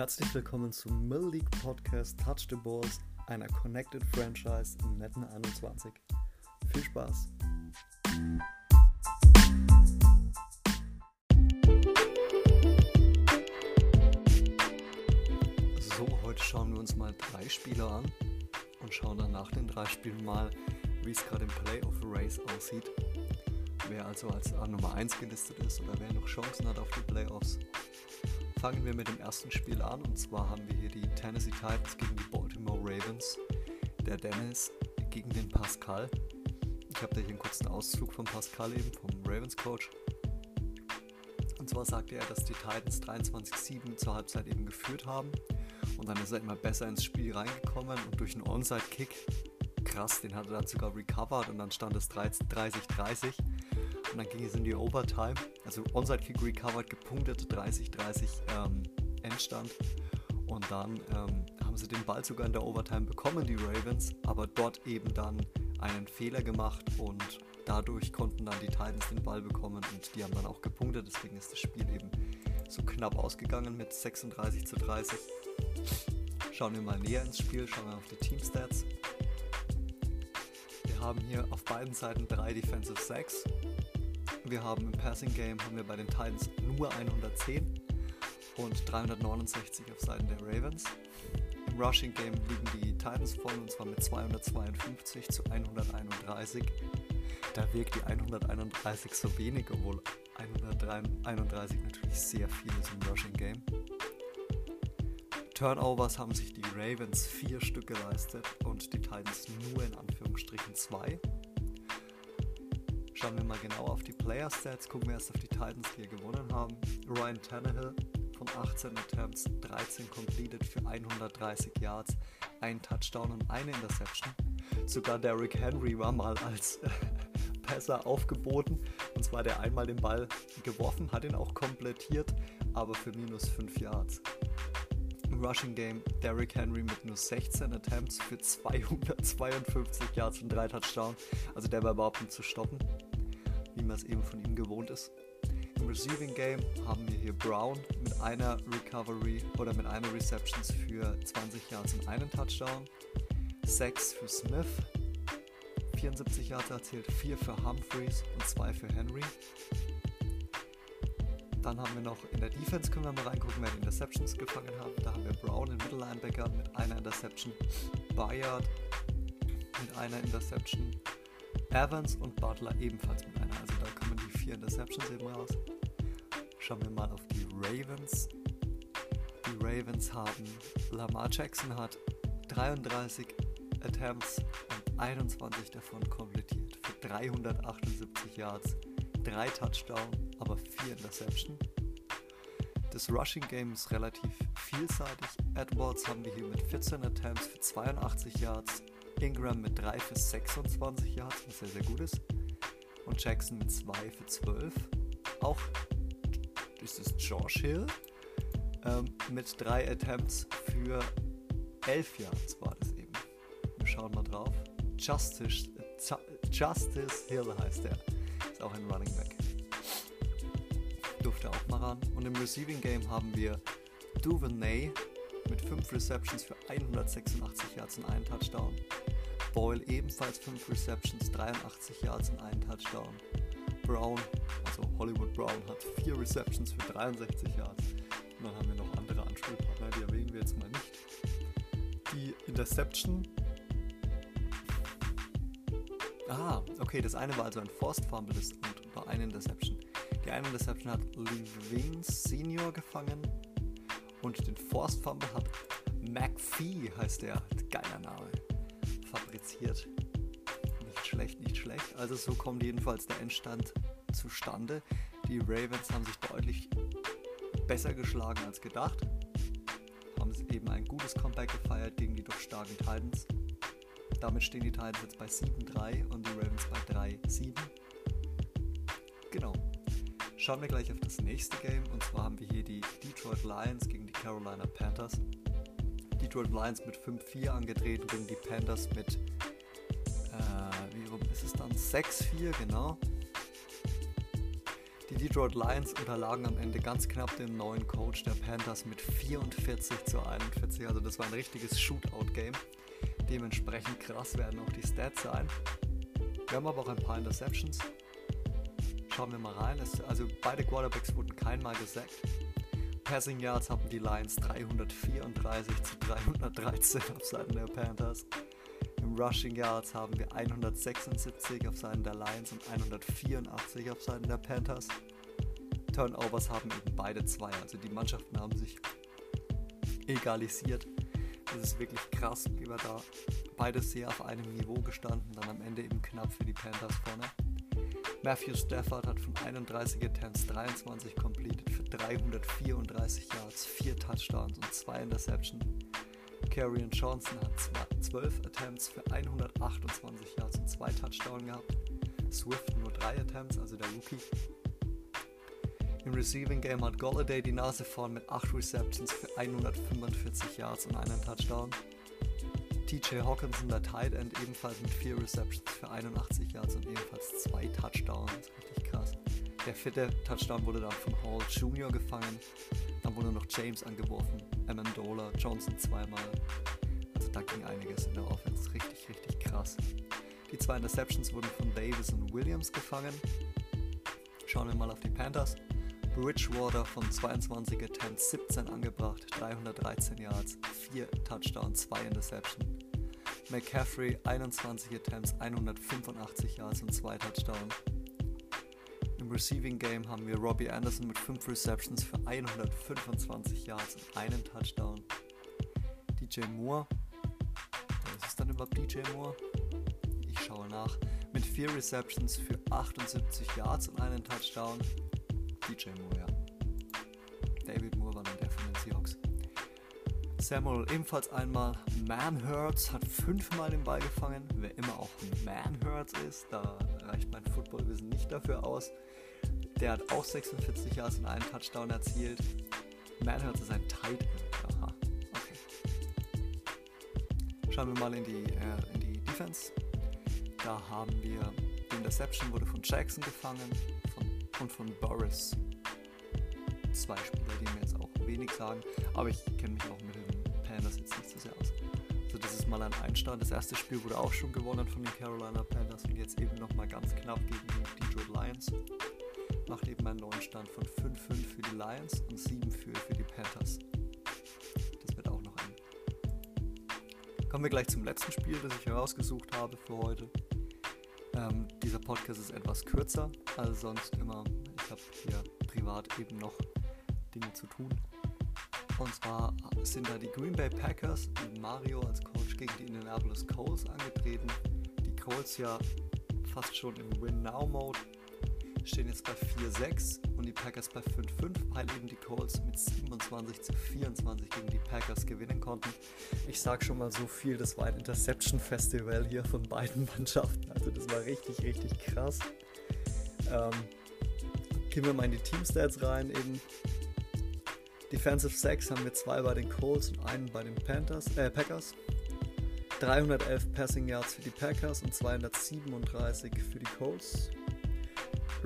herzlich willkommen zum Mill League Podcast Touch the Balls, einer Connected Franchise in Metten 21. Viel Spaß! So, heute schauen wir uns mal drei Spieler an und schauen dann nach den drei Spielen mal, wie es gerade im Playoff Race aussieht. Wer also als Nummer 1 gelistet ist oder wer noch Chancen hat auf die Playoffs. Fangen wir mit dem ersten Spiel an und zwar haben wir hier die Tennessee Titans gegen die Baltimore Ravens. Der Dennis gegen den Pascal. Ich habe da hier einen kurzen Auszug von Pascal eben, vom Ravens Coach. Und zwar sagte er, dass die Titans 23-7 zur Halbzeit eben geführt haben. Und dann ist er immer besser ins Spiel reingekommen und durch einen Onside-Kick, krass, den hat er dann sogar recovered und dann stand es 30-30 und dann ging es in die Overtime. Also Onside Kick recovered, gepunktet, 30-30 ähm, Endstand. Und dann ähm, haben sie den Ball sogar in der Overtime bekommen, die Ravens, aber dort eben dann einen Fehler gemacht und dadurch konnten dann die Titans den Ball bekommen und die haben dann auch gepunktet. Deswegen ist das Spiel eben so knapp ausgegangen mit 36 zu 30. Schauen wir mal näher ins Spiel, schauen wir auf die Team-Stats. Wir haben hier auf beiden Seiten drei Defensive Sacks wir haben im Passing Game haben wir bei den Titans nur 110 und 369 auf Seiten der Ravens. Im Rushing Game liegen die Titans vor und zwar mit 252 zu 131. Da wirkt die 131 so wenig, obwohl 131 natürlich sehr viel ist im Rushing Game. Turnovers haben sich die Ravens vier Stück geleistet und die Titans nur in Anführungsstrichen zwei. Schauen wir mal genau auf die Player Stats, gucken wir erst auf die Titans, die hier gewonnen haben. Ryan Tannehill von 18 Attempts, 13 completed für 130 Yards, ein Touchdown und eine Interception. Sogar Derrick Henry war mal als äh, Passer aufgeboten. Und zwar der einmal den Ball geworfen, hat ihn auch komplettiert, aber für minus 5 Yards. Im Rushing Game Derrick Henry mit nur 16 Attempts für 252 Yards und 3 Touchdowns. Also der war überhaupt nicht zu stoppen wie man es eben von ihm gewohnt ist. Im Receiving Game haben wir hier Brown mit einer Recovery oder mit einer Receptions für 20 Yards und einen Touchdown. 6 für Smith, 74 Yards erzielt, 4 für Humphreys und 2 für Henry. Dann haben wir noch in der Defense, können wir mal reingucken, wer die Interceptions gefangen hat. Da haben wir Brown, den Middle Linebacker, mit einer Interception. Bayard mit einer Interception. Evans und Butler ebenfalls mit einer. Also da kommen die vier Interceptions eben raus. Schauen wir mal auf die Ravens. Die Ravens haben Lamar Jackson hat 33 Attempts und 21 davon komplettiert für 378 Yards, 3 Touchdowns, aber 4 Interception. Das Rushing Game ist relativ vielseitig. Edwards haben wir hier mit 14 Attempts für 82 Yards, Ingram mit 3 für 26 Yards, was sehr, sehr gut ist. Und Jackson mit 2 für 12. Auch ist es Josh Hill ähm, mit 3 Attempts für 11 Yards war das eben. Wir schauen mal drauf. Justice, Justice Hill heißt er. Ist auch ein Running Back. Durfte auch mal ran. Und im Receiving Game haben wir Duvernay mit 5 Receptions für 186 Yards und einen Touchdown. Boyle ebenfalls 5 Receptions, 83 Yards und einen Touchdown. Brown, also Hollywood Brown, hat 4 Receptions für 63 Yards. Und dann haben wir noch andere Anspielpartner, die erwähnen wir jetzt mal nicht. Die Interception. Ah, okay, das eine war also ein Forced Fumble und war eine Interception. Die eine Interception hat Levine Senior gefangen und den Forced Fumble hat McPhee, heißt der. Geiler Name fabriziert. Nicht schlecht, nicht schlecht. Also so kommt jedenfalls der Endstand zustande. Die Ravens haben sich deutlich besser geschlagen als gedacht. Haben eben ein gutes Comeback gefeiert gegen die doch starken Titans. Damit stehen die Titans jetzt bei 7-3 und die Ravens bei 3-7. Genau. Schauen wir gleich auf das nächste Game und zwar haben wir hier die Detroit Lions gegen die Carolina Panthers. Detroit Lions mit 5-4 angetreten gegen die Panthers mit, äh, wie rum ist es dann? 6-4, genau. Die Detroit Lions unterlagen am Ende ganz knapp dem neuen Coach der Panthers mit 44 zu 41. Also das war ein richtiges Shootout-Game. Dementsprechend krass werden auch die Stats sein. Wir haben aber auch ein paar Interceptions. Schauen wir mal rein. also beide Quarterbacks wurden keinmal gesackt. Passing Yards hatten die Lions 334 zu 313 auf Seiten der Panthers. Im Rushing Yards haben wir 176 auf Seiten der Lions und 184 auf Seiten der Panthers. Turnovers haben eben beide zwei, also die Mannschaften haben sich egalisiert. Das ist wirklich krass, wie wir da beide sehr auf einem Niveau gestanden, dann am Ende eben knapp für die Panthers vorne. Matthew Stafford hat von 31 Attempts 23 completed für 334 Yards, 4 Touchdowns und 2 Interceptions. Karrion Johnson hat 12 Attempts für 128 Yards und 2 Touchdowns gehabt. Swift nur 3 Attempts, also der Rookie. Im Receiving Game hat Golladay die Nase vorn mit 8 Receptions für 145 Yards und einen Touchdown. TJ Hawkinson, der Tight End, ebenfalls mit 4 Receptions für 81 Yards und ebenfalls 2 Touchdowns. Richtig krass. Der vierte Touchdown wurde dann von Hall Jr. gefangen. Dann wurde noch James angeworfen, Amendola, Johnson zweimal. Also da ging einiges in der Offense. Richtig, richtig krass. Die zwei Interceptions wurden von Davis und Williams gefangen. Schauen wir mal auf die Panthers. Bridgewater von 22 Attempts 17 angebracht, 313 Yards, 4 Touchdowns, 2 Interceptions. McCaffrey 21 Attempts, 185 Yards und 2 Touchdowns. Im Receiving Game haben wir Robbie Anderson mit 5 Receptions für 125 Yards und einen Touchdown. DJ Moore, was ist dann überhaupt DJ Moore? Ich schaue nach. Mit 4 Receptions für 78 Yards und einen Touchdown. DJ Moore, ja. David Moore war dann der von den Seahawks. Samuel ebenfalls einmal. Manhurts hat fünfmal den Ball gefangen. Wer immer auch Manhurts ist, da reicht mein Footballwissen nicht dafür aus. Der hat auch 46 Yards und einen Touchdown erzielt. Manhurts ist ein Tight End. Aha, okay. Schauen wir mal in die, äh, in die Defense. Da haben wir die Interception wurde von Jackson gefangen und von Boris. Zwei Spieler, die mir jetzt auch wenig sagen, aber ich kenne mich auch mit den Panthers jetzt nicht so sehr aus. Also das ist mal ein Einstand. Das erste Spiel wurde auch schon gewonnen von den Carolina Panthers und jetzt eben nochmal ganz knapp gegen die Detroit Lions. Macht eben einen neuen Stand von 5-5 für die Lions und 7-4 für die Panthers. Das wird auch noch ein. Kommen wir gleich zum letzten Spiel, das ich herausgesucht habe für heute. Ähm, dieser Podcast ist etwas kürzer als sonst immer. Ich habe hier privat eben noch Dinge zu tun. Und zwar sind da die Green Bay Packers mit Mario als Coach gegen die Indianapolis Colts angetreten. Die Colts ja fast schon im Win-Now-Mode stehen jetzt bei 4-6 und die Packers bei 5-5, weil eben die Colts mit 27 zu 24 gegen die Packers gewinnen konnten. Ich sag schon mal so viel, das war ein Interception Festival hier von beiden Mannschaften. Also das war richtig, richtig krass. Ähm, gehen wir mal in die Teamstats rein. Eben Defensive Sacks haben wir zwei bei den Colts und einen bei den Panthers, äh, Packers. 311 Passing Yards für die Packers und 237 für die Colts.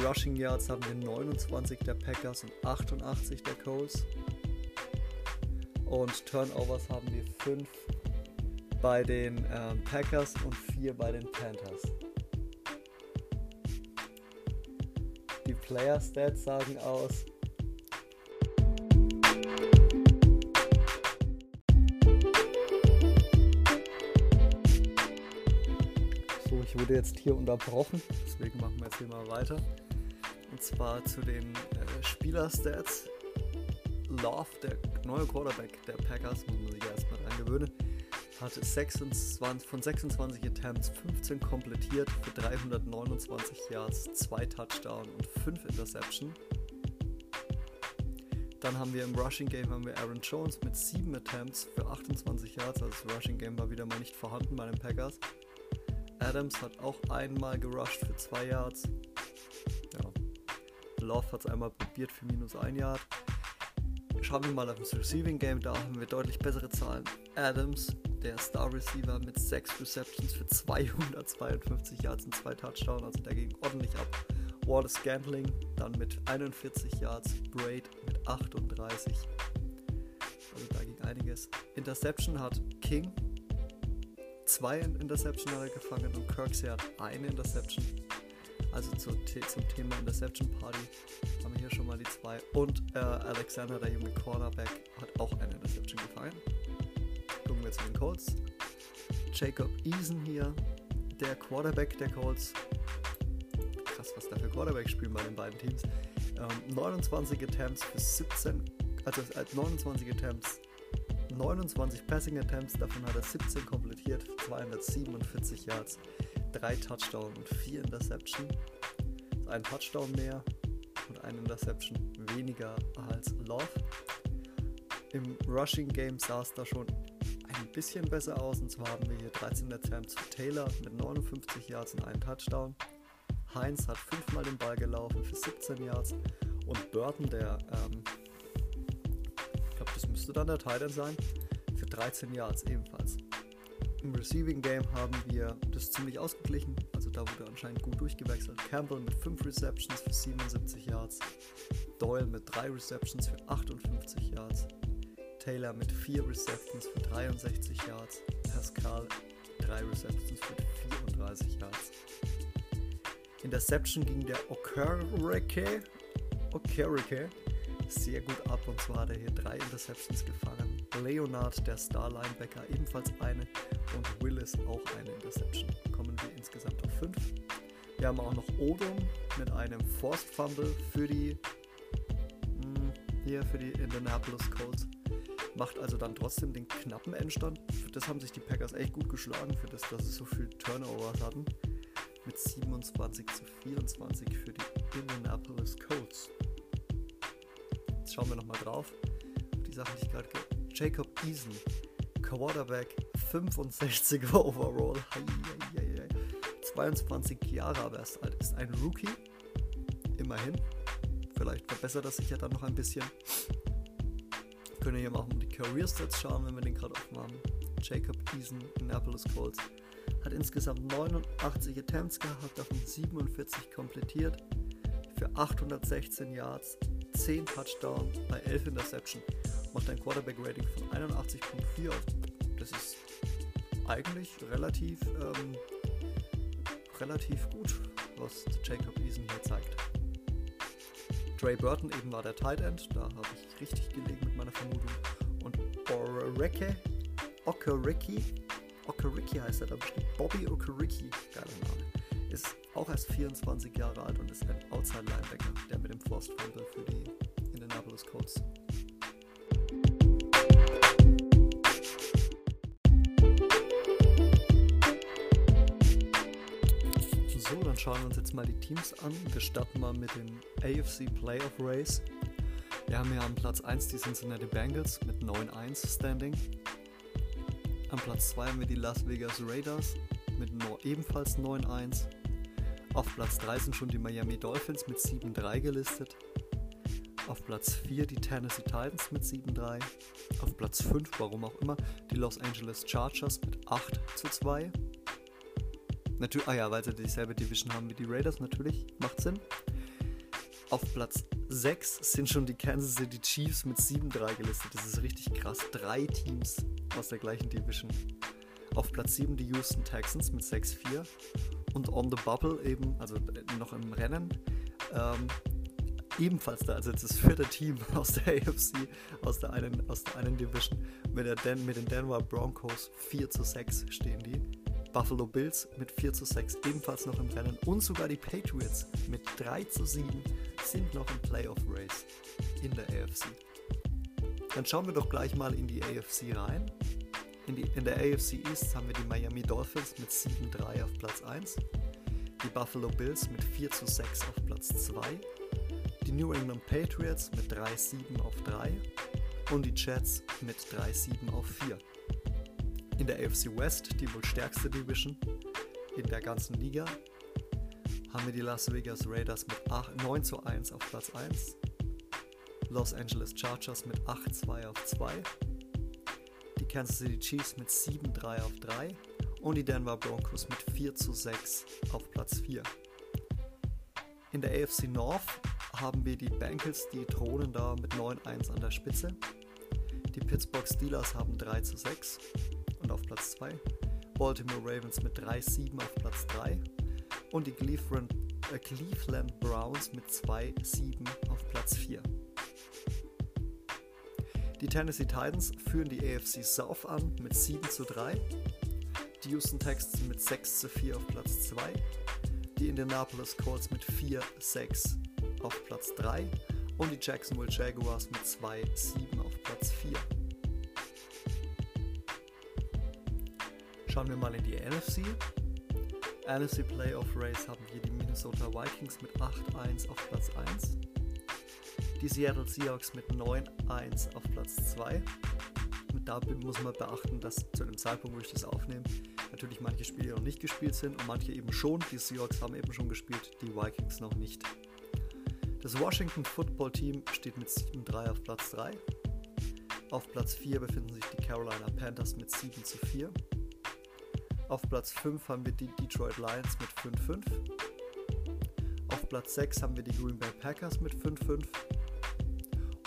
Rushing Yards haben wir 29 der Packers und 88 der Colts. Und Turnovers haben wir 5 bei den ähm, Packers und 4 bei den Panthers. Die Player Stats sagen aus. So, ich wurde jetzt hier unterbrochen, deswegen machen wir jetzt hier mal weiter. Und zwar zu den äh, Spielerstats. Love, der neue Quarterback der Packers, muss man sich erstmal dran gewöhnen, hatte 26, von 26 Attempts 15 komplettiert für 329 Yards, 2 Touchdown und 5 Interception. Dann haben wir im Rushing Game haben wir Aaron Jones mit 7 Attempts für 28 Yards, also das Rushing Game war wieder mal nicht vorhanden bei den Packers. Adams hat auch einmal gerusht für 2 Yards. Love hat es einmal probiert für minus 1 Yard. Schauen wir mal auf das Receiving Game, da haben wir deutlich bessere Zahlen. Adams, der Star Receiver mit 6 Receptions für 252 Yards und 2 Touchdowns, also der ging ordentlich ab. Wallace Gantling dann mit 41 Yards, Braid mit 38. Also da ging einiges. Interception hat King zwei Interception hat er gefangen und Kirksey hat eine Interception. Also zu, zum Thema Interception Party haben wir hier schon mal die zwei. Und äh, Alexander, der junge Cornerback, hat auch eine Interception gefangen. Gucken wir zu den Colts. Jacob Eason hier, der Quarterback der Colts. Krass, was da für Quarterback spielen bei den beiden Teams. Ähm, 29 Attempts für 17, also 29 Attempts 29 Passing Attempts, davon hat er 17 komplettiert, 247 Yards, 3 Touchdown und 4 Interception. Ein Touchdown mehr und ein Interception weniger als Love. Im Rushing Game sah es da schon ein bisschen besser aus und zwar haben wir hier 13 Attempts für Taylor mit 59 Yards und einem Touchdown. Heinz hat fünfmal den Ball gelaufen für 17 Yards und Burton, der ähm, das müsste dann der Titan sein, für 13 Yards ebenfalls. Im Receiving Game haben wir das ziemlich ausgeglichen, also da wurde anscheinend gut durchgewechselt. Campbell mit 5 Receptions für 77 Yards, Doyle mit 3 Receptions für 58 Yards, Taylor mit 4 Receptions für 63 Yards, Pascal 3 Receptions für 34 Yards. Interception ging der Okereke, Okereke sehr gut ab und zwar hat er hier drei Interceptions gefangen. Leonard, der Star Linebacker, ebenfalls eine und Willis auch eine Interception. Kommen wir insgesamt auf fünf. Wir haben auch noch Odom mit einem Forced Fumble für die mh, hm, hier für die Indianapolis Colts. Macht also dann trotzdem den knappen Endstand. Für das haben sich die Packers echt gut geschlagen, für das, dass sie so viel Turnovers hatten. Mit 27 zu 24 für die Indianapolis Colts schauen wir nochmal drauf. Die Sachen, die ich gerade. Jacob Eason, Quarterback, 65 overall. Hei, hei, hei. 22 Jahre aber erst alt. Ist ein Rookie. Immerhin. Vielleicht verbessert das sich ja dann noch ein bisschen. Können wir hier mal auf die Career Stats schauen, wenn wir den gerade offen haben. Jacob Eason, Annapolis Colts. Hat insgesamt 89 Attempts gehabt, davon 47 komplettiert. Für 816 Yards, 10 Touchdown bei 11 Interception. Macht ein Quarterback-Rating von 81,4. Das ist eigentlich relativ, ähm, relativ gut, was Jacob Eason hier zeigt. Dre Burton eben war der Tight End, da habe ich richtig gelegen mit meiner Vermutung. Und Oreke, Okereke, Okereke heißt er da bestimmt, Bobby Okereke, geiler Name, ist auch erst 24 Jahre alt und ist ein Outside Linebacker, der mit dem Forced Fumble für die Indianapolis Colts. So, dann schauen wir uns jetzt mal die Teams an. Wir starten mal mit dem AFC Playoff Race. Wir haben hier am Platz 1 die Cincinnati Bengals mit 9-1 Standing. Am Platz 2 haben wir die Las Vegas Raiders mit ebenfalls 9-1. Auf Platz 3 sind schon die Miami Dolphins mit 7-3 gelistet. Auf Platz 4 die Tennessee Titans mit 7-3. Auf Platz 5, warum auch immer, die Los Angeles Chargers mit 8 zu 2. Natürlich, ah ja, weil sie dieselbe Division haben wie die Raiders, natürlich, macht Sinn. Auf Platz 6 sind schon die Kansas City Chiefs mit 7-3 gelistet. Das ist richtig krass. Drei Teams aus der gleichen Division. Auf Platz 7 die Houston Texans mit 6-4 und On the Bubble eben, also äh, noch im Rennen, ähm, ebenfalls da, also das vierte Team aus der AFC, aus der einen, aus der einen Division, mit, der Dan, mit den Denver Broncos 4 zu 6 stehen die. Buffalo Bills mit 4 zu 6 ebenfalls noch im Rennen und sogar die Patriots mit 3 zu 7 sind noch im Playoff Race in der AFC. Dann schauen wir doch gleich mal in die AFC rein. In, die, in der AFC East haben wir die Miami Dolphins mit 7-3 auf Platz 1, die Buffalo Bills mit 4 zu 6 auf Platz 2, die New England Patriots mit 3-7 auf 3 und die Jets mit 3-7 auf 4. In der AFC West, die wohl stärkste Division in der ganzen Liga, haben wir die Las Vegas Raiders mit 8, 9 zu 1 auf Platz 1, Los Angeles Chargers mit 8-2 auf 2 die Kansas City Chiefs mit 7-3 auf 3 und die Denver Broncos mit 4 zu 6 auf Platz 4. In der AFC North haben wir die Bengals, die thronen da mit 9-1 an der Spitze. Die Pittsburgh Steelers haben 3 zu 6 und auf Platz 2. Baltimore Ravens mit 3-7 auf Platz 3 und die Cleveland, äh, Cleveland Browns mit 2-7 auf Platz 4. Die Tennessee Titans führen die AFC South an mit 7 zu 3, die Houston Texans mit 6 zu 4 auf Platz 2, die Indianapolis Colts mit 4-6 auf Platz 3 und die Jacksonville Jaguars mit 2-7 auf Platz 4. Schauen wir mal in die NFC. NFC Playoff Race haben wir die Minnesota Vikings mit 8-1 auf Platz 1, die Seattle Seahawks mit 9-1 auf Platz 2. Und da muss man beachten, dass zu dem Zeitpunkt, wo ich das aufnehme, natürlich manche Spiele noch nicht gespielt sind und manche eben schon. Die Seahawks haben eben schon gespielt, die Vikings noch nicht. Das Washington Football Team steht mit 7-3 auf Platz 3. Auf Platz 4 befinden sich die Carolina Panthers mit 7 zu 4. Auf Platz 5 haben wir die Detroit Lions mit 5-5. Auf Platz 6 haben wir die Green Bay Packers mit 5-5.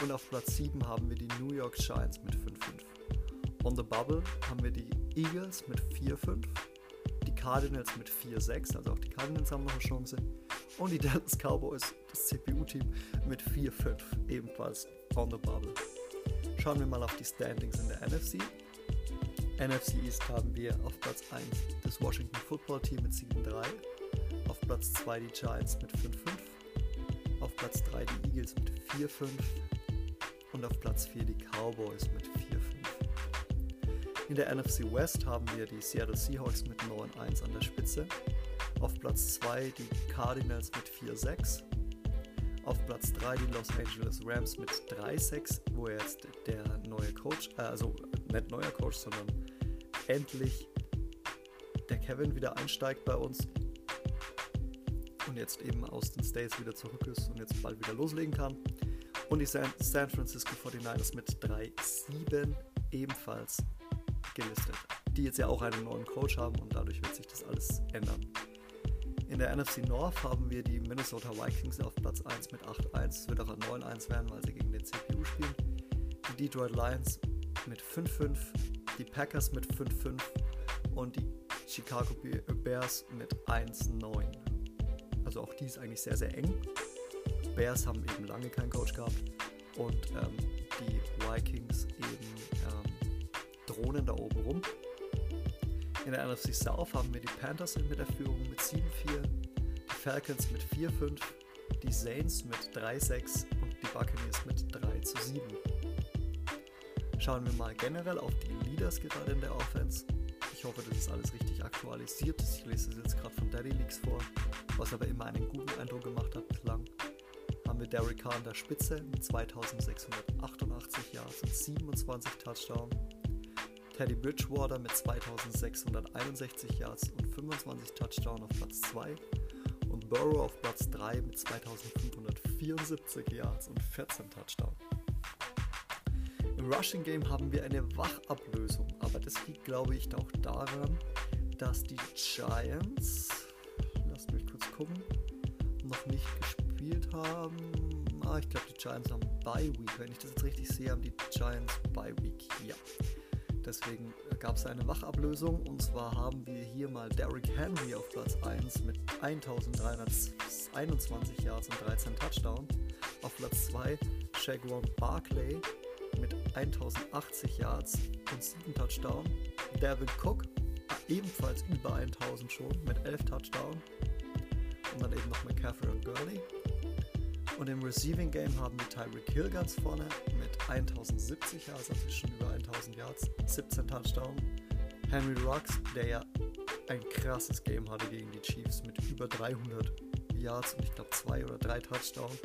Und auf Platz 7 haben wir die New York Giants mit 5-5. On the Bubble haben wir die Eagles mit 4-5, die Cardinals mit 4-6, also auch die Cardinals haben noch eine Chance. Und die Dallas Cowboys, das CPU-Team, mit 4-5, ebenfalls on the Bubble. Schauen wir mal auf die Standings in der NFC. NFC East haben wir auf Platz 1 das Washington Football Team mit 7-3, auf Platz 2 die Giants mit 5-5, auf Platz 3 die Eagles mit 4-5 und auf Platz 4 die Cowboys mit 4-5. In der NFC West haben wir die Seattle Seahawks mit 9-1 an der Spitze, auf Platz 2 die Cardinals mit 4-6, auf Platz 3 die Los Angeles Rams mit 3-6, wo jetzt der neue Coach, äh, also nicht neuer Coach, sondern endlich der Kevin wieder einsteigt bei uns und jetzt eben aus den States wieder zurück ist und jetzt bald wieder loslegen kann. Und die San, Francisco 49ers mit 3-7 ebenfalls gelistet, die jetzt ja auch einen neuen Coach haben und dadurch wird sich das alles ändern. In der NFC North haben wir die Minnesota Vikings auf Platz 1 mit 8-1. Es wird auch ein 9-1 werden, weil sie gegen den CPU spielen. Die Detroit Lions mit 5-5, die Packers mit 5-5 und die Chicago Bears mit 1-9. Also auch die ist eigentlich sehr, sehr eng. Bears haben eben lange keinen Coach gehabt und ähm, die Vikings eben ähm, drohnen da oben rum. In der NFC South haben wir die Panthers mit der Führung mit 7-4, die Falcons mit 4-5, die Saints mit 3-6 und die Buccaneers mit 3-7. Schauen wir mal generell auf die Leaders gerade in der Offense. Ich hoffe, das ist alles richtig aktualisiert. Ich lese es jetzt gerade von Daddy Leaks vor, was aber immer einen guten Eindruck gemacht hat bislang. Haben wir Derek Carr an der Spitze mit 2688 Yards und 27 Touchdowns. Teddy Bridgewater mit 2661 Yards und 25 Touchdowns auf Platz 2 und Burrow auf Platz 3 mit 2574 Yards und 14 Touchdowns. Im Rushing Game haben wir eine Wachablösung, aber das liegt glaube ich auch daran, dass die Giants, lasst mich kurz gucken, noch nicht gespielt haben. Ah, ich glaube die Giants haben Bye Week. Wenn ich das jetzt richtig sehe, haben die Giants Bye Week. Ja. Deswegen gab es eine Wachablösung und zwar haben wir hier mal Derrick Henry auf Platz 1 mit 1321 Yards und 13 Touchdowns. Auf Platz 2 Shaquan Barclay mit 1080 Yards und 7 Touchdowns. David Cook ebenfalls über 1000 schon mit 11 Touchdowns. Und dann eben noch McCaffrey und Gurley. Und im Receiving Game haben wir Tyreek Hill ganz vorne mit 1070 Yards, also schon über 1000 Yards, 17 Touchdowns. Henry Rocks, der ja ein krasses Game hatte gegen die Chiefs mit über 300 Yards und ich glaube zwei oder drei Touchdowns.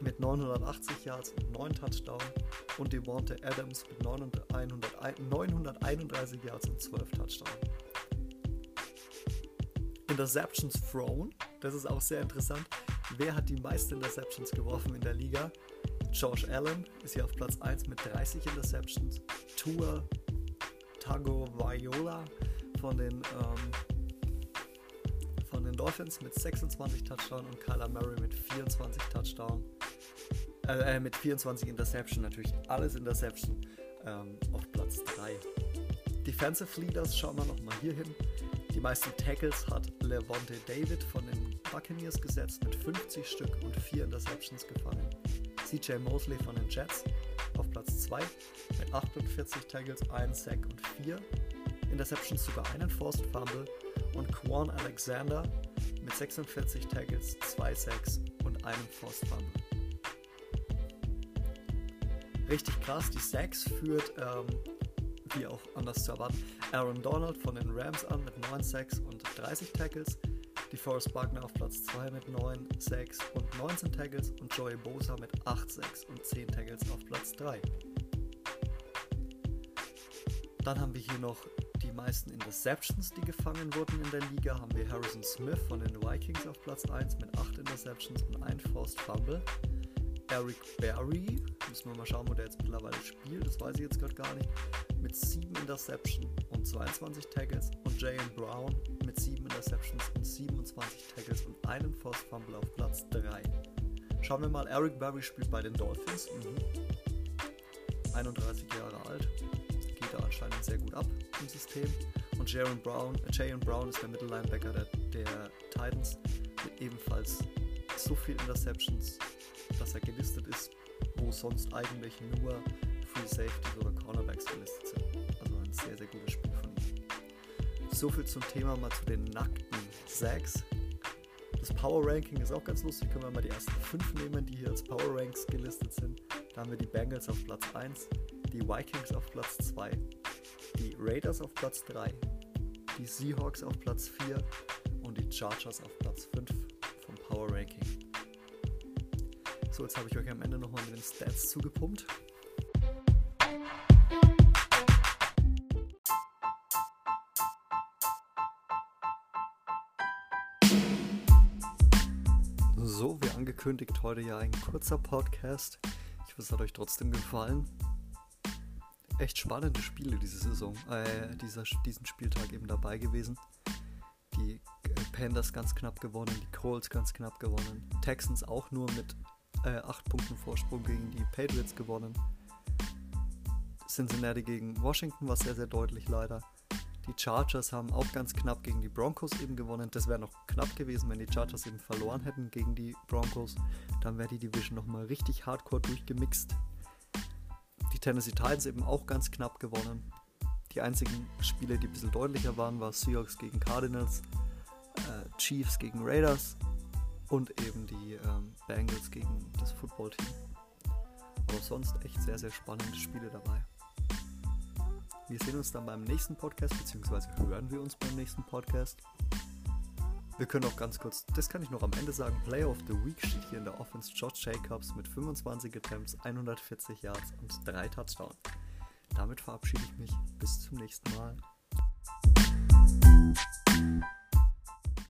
Mit 980 Yards und 9 Touchdowns. Und Devonta Adams mit 900, 931 Yards und 12 Touchdowns. Interceptions thrown, das ist auch sehr interessant. Wer hat die meisten Interceptions geworfen in der Liga? Josh Allen ist hier auf Platz 1 mit 30 Interceptions. Tua Tago Viola von den, ähm, von den Dolphins mit 26 Touchdown und Kyler Murray mit 24 Touchdown. Äh, äh, mit 24 Interception, natürlich alles Interception ähm, auf Platz 3. Defensive Leaders schauen wir nochmal hier hin. Die meisten Tackles hat Levante David von den Buccaneers gesetzt mit 50 Stück und 4 Interceptions gefangen. CJ Mosley von den Jets auf Platz 2 mit 48 Tackles, 1 Sack und 4 Interceptions, sogar einen Forced Fumble. Und Quan Alexander mit 46 Tackles, 2 Sacks und einem Forced Fumble. Richtig krass, die Sacks führt ähm, wie auch anders zu erwarten. Aaron Donald von den Rams an mit 9 Sacks und 30 Tackles. Die Forrest Buckner auf Platz 2 mit 9 Sacks und 19 Tackles und Joey Bosa mit 8 Sacks und 10 Tackles auf Platz 3. Dann haben wir hier noch die meisten Interceptions, die gefangen wurden in der Liga. Haben wir Harrison Smith von den Vikings auf Platz 1 mit 8 Interceptions und 1 Forced Fumble. Eric Berry, müssen wir mal schauen, wo der jetzt mittlerweile spielt, das weiß ich jetzt gerade gar nicht, mit 7 Interceptions und 22 Tackles und Jalen Brown mit 7 Interceptions und 27 Tackles und einem Forced Fumble auf Platz 3. Schauen wir mal, Eric Berry spielt bei den Dolphins, mhm. 31 Jahre alt, geht da anscheinend sehr gut ab im System. Und Jaron Brown, äh, Jaron Brown ist der Mittellinebacker der, der Titans mit ebenfalls so viel Interceptions dass er gelistet ist, wo sonst eigentlich nur Free Safeties oder Cornerbacks gelistet sind. Also ein sehr, sehr gutes Spiel von ihm. So viel zum Thema mal zu den nackten Sacks. Das Power Ranking ist auch ganz lustig. Können wir mal die ersten fünf nehmen, die hier als Power Ranks gelistet sind. Da haben wir die Bengals auf Platz 1, die Vikings auf Platz 2, die Raiders auf Platz 3, die Seahawks auf Platz 4 und die Chargers auf Platz 5 vom Power Ranking. So, jetzt habe ich euch am Ende nochmal mit den Stats zugepumpt. So, wie angekündigt, heute ja ein kurzer Podcast. Ich hoffe, es hat euch trotzdem gefallen. Echt spannende Spiele diese Saison, äh, dieser, diesen Spieltag eben dabei gewesen. Die äh, Panthers ganz knapp gewonnen, die Colts ganz knapp gewonnen, Texans auch nur mit äh, 8 Punkten Vorsprung gegen die Patriots gewonnen. Cincinnati gegen Washington war sehr, sehr deutlich leider. Die Chargers haben auch ganz knapp gegen die Broncos eben gewonnen. Das wäre noch knapp gewesen, wenn die Chargers eben verloren hätten gegen die Broncos. Dann wäre die Division nochmal richtig hardcore durchgemixt. Die Tennessee Titans eben auch ganz knapp gewonnen. Die einzigen Spiele, die ein bisschen deutlicher waren, waren Seahawks gegen Cardinals, äh, Chiefs gegen Raiders und eben die ähm, Bengals gegen das Footballteam. Aber sonst echt sehr, sehr spannende Spiele dabei. Wir sehen uns dann beim nächsten Podcast, beziehungsweise hören wir uns beim nächsten Podcast. Wir können auch ganz kurz, das kann ich noch am Ende sagen, Player of the Week steht hier in der Offense Josh Jacobs mit 25 Attempts, 140 Yards und 3 Touchdowns. Damit verabschiede ich mich. Bis zum nächsten Mal.